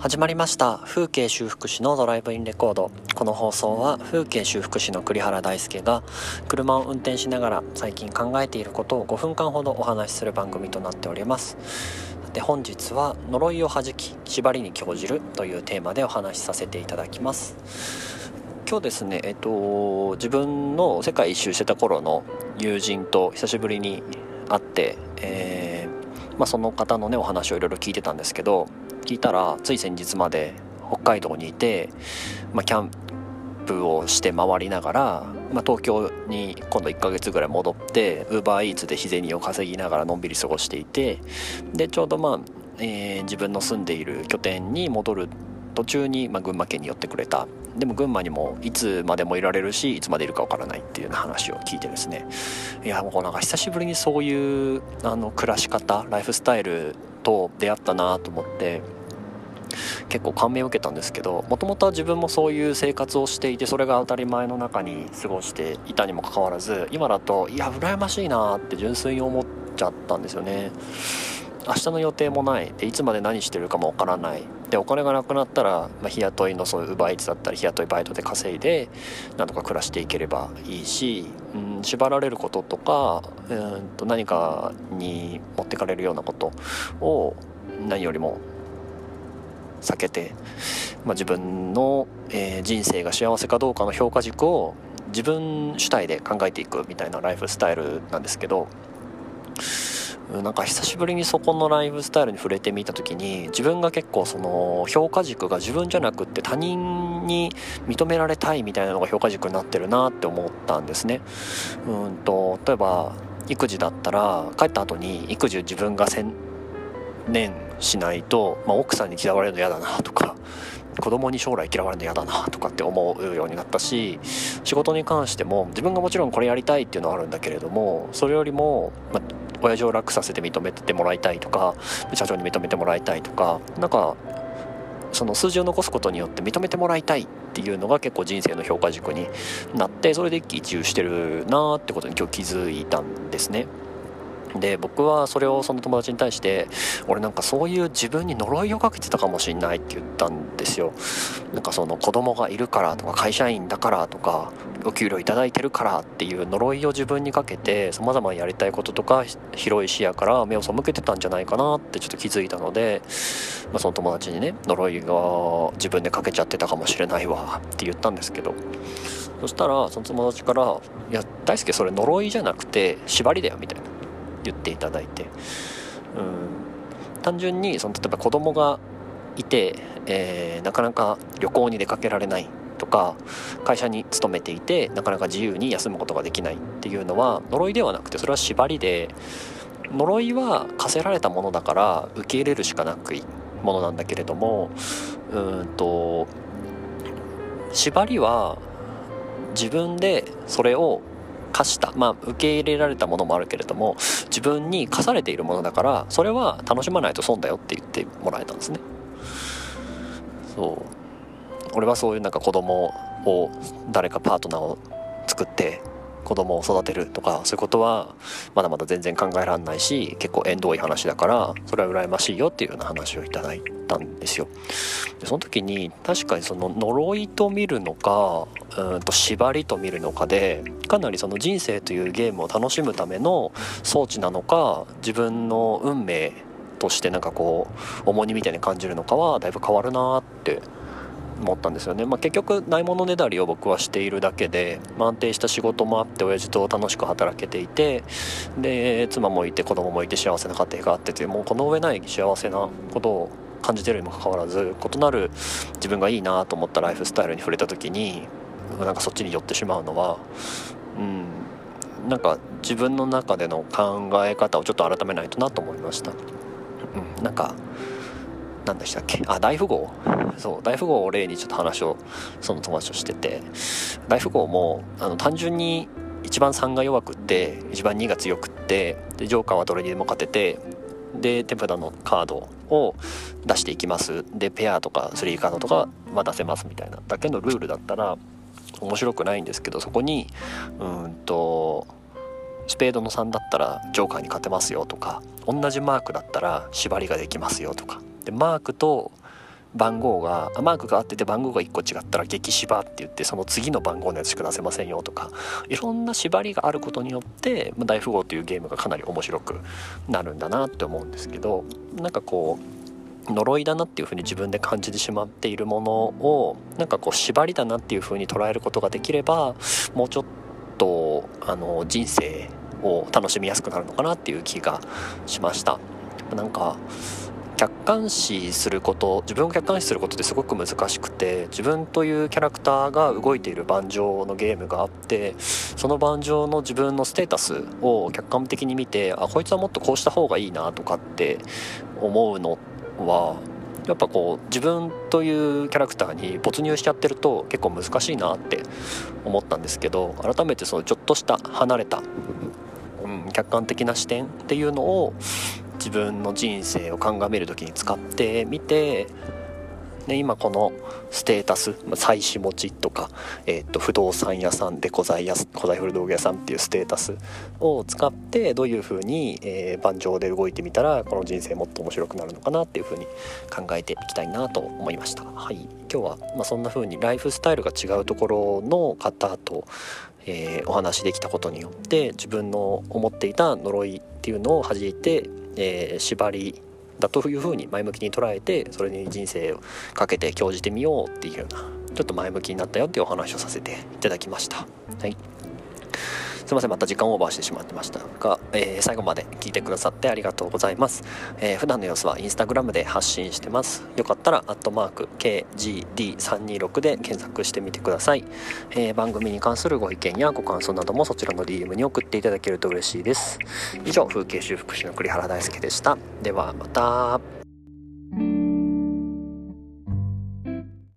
始まりました。風景修復師のドライブインレコード。この放送は風景修復師の栗原大輔が車を運転しながら最近考えていることを5分間ほどお話しする番組となっております。で本日は呪いを弾き縛りに興じるというテーマでお話しさせていただきます。今日ですねえっと自分の世界一周してた頃の友人と久しぶりに会ってえーまあ、その方のねお話をいろいろ聞いてたんですけど聞いたらつい先日まで北海道にいて、まあ、キャンプをして回りながら、まあ、東京に今度1ヶ月ぐらい戻ってウーバーイーツで日銭を稼ぎながらのんびり過ごしていてでちょうどまあ、えー、自分の住んでいる拠点に戻る途中に、まあ、群馬県に寄ってくれた。でも群馬にもいつまでもいられるしいつまでいるかわからないっていうような話を聞いてですね。いやもうなんか久しぶりにそういうあの暮らし方ライフスタイルと出会ったなと思って結構感銘を受けたんですけどもともとは自分もそういう生活をしていてそれが当たり前の中に過ごしていたにもかかわらず今だといや羨ましいなって純粋に思っちゃったんですよね。明日の予定もない。でいつまで何してるかもわからない。でお金がなくなったら、まあ、日雇いのそういう奪いつだったり日雇いバイトで稼いでなんとか暮らしていければいいし、うん、縛られることとかうんと何かに持ってかれるようなことを何よりも避けて、まあ、自分の、えー、人生が幸せかどうかの評価軸を自分主体で考えていくみたいなライフスタイルなんですけどなんか久しぶりにそこのライフスタイルに触れてみた時に自分が結構その評価軸が自分じゃなくって他人に認められたいみたいなのが評価軸になってるなって思ったんですね。うんと例えば育児だったら帰った後に育児自分が専念しないと、まあ、奥さんに嫌われるの嫌だなとか子供に将来嫌われるの嫌だなとかって思うようになったし仕事に関しても自分がもちろんこれやりたいっていうのはあるんだけれどもそれよりも、まあ、親父を楽させて認めてもらいたいとか社長に認めてもらいたいとかなんかその数字を残すことによって認めてもらいたいっていうのが結構人生の評価軸になってそれで一喜一憂してるなってことに今日気づいたんですね。で僕はそれをその友達に対して俺なんかそういう自分に呪いをかけてたかもしんないって言ったんですよ。なんかその子供がいるからとか会社員だからとかお給料頂いてるからっていう呪いを自分にかけてさまざまやりたいこととか広い視野から目を背けてたんじゃないかなってちょっと気づいたので、まあ、その友達にね呪いが自分でかけちゃってたかもしれないわって言ったんですけど。そしたらその友達から「いや大輔それ呪いじゃなくて縛りだよ」みたいな。言っていただいてうん。単純にその例えば子供がいて、えー、なかなか旅行に出かけられないとか会社に勤めていてなかなか自由に休むことができないっていうのは呪いではなくてそれは縛りで呪いは課せられたものだから受け入れるしかなくいものなんだけれどもうんと縛りは自分でそれを課したまあ受け入れられたものもあるけれども自分に課されているものだからそれは楽しまないと損だよって言ってもらえたんですね。そう。俺はそういうなんか子供を誰かパートナーを作って子供を育てるとかそういうことはまだまだ全然考えられないし結構縁遠い話だからそれは羨ましいよっていうような話をいただいたんですよ。でその時に確かにその呪いと見るのかうんと縛りと見るのかでかなりその人生というゲームを楽しむための装置なのか自分の運命としてなんかこう重荷みたいに感じるのかはだいぶ変わるなって思ったんですよね、まあ、結局ないものねだりを僕はしているだけで、まあ、安定した仕事もあって親父と楽しく働けていてで妻もいて子供もいて幸せな家庭があってというもうこの上ない幸せなことを感じてるにもかかわらず異なる自分がいいなと思ったライフスタイルに触れた時になんかそっちに寄ってしまうのはうんなんか自分の中での考え方をちょっと改めないとなと思いました。うん、なんか何でしたっけ？あ大富豪？そう大富豪を例にちょっと話をその友達としてて。大富豪もあの単純に一番3が弱くって一番2が強くってでジョーカーはどれにでも勝ててで手札のカードを出していきます。でペアとか3カードとかは出せますみたいな。だけのルールだったら面白くないんですけどそこにうんとスペードの3だったらジョーカーに勝てますよとか同じマークだったら縛りができますよとかでマークと番号がマークが合ってて番号が1個違ったら激芝って言ってその次の番号のやつしか出せませんよとかいろんな縛りがあることによって大富豪というゲームがかなり面白くなるんだなって思うんですけどなんかこう呪いだなっていう風に自分で感じてしまっているものをなんかこう縛りだなっていう風に捉えることができればもうちょっとあの人生を楽しみやすくなるのかなっていう気がしました。なんか客観視すること自分を客観視することってすごく難しくて自分というキャラクターが動いている盤上のゲームがあってその盤上の自分のステータスを客観的に見てあこいつはもっとこうした方がいいなとかって思うのはやっぱこう自分というキャラクターに没入しちゃってると結構難しいなって思ったんですけど改めてそのちょっとした離れた、うん、客観的な視点っていうのを自分の人生を鑑みる時に使ってみてで今このステータス妻子持ちとか、えー、と不動産屋さんで古材屋古材古道具屋さんっていうステータスを使ってどういう風に、えー、盤上で動いてみたらこの人生もっと面白くなるのかなっていう風に考えていきたいなと思いました。はい、今日は、まあ、そんな風にライフスタイルが違うところの方と、えー、お話できたことによって自分の思っていた呪いっていうのを弾いてえー、縛りだというふうに前向きに捉えてそれに人生をかけて興じてみようっていうようなちょっと前向きになったよっていうお話をさせていただきました。はいすいませんまた時間オーバーしてしまってましたが、えー、最後まで聞いてくださってありがとうございます、えー、普段の様子はインスタグラムで発信してます。よかったらアットマーク KGD326 で検索してみてください、えー、番組に関するご意見やご感想などもそちらの DM に送っていただけると嬉しいです。以上風景修復師の栗原大輔でした。ではまた。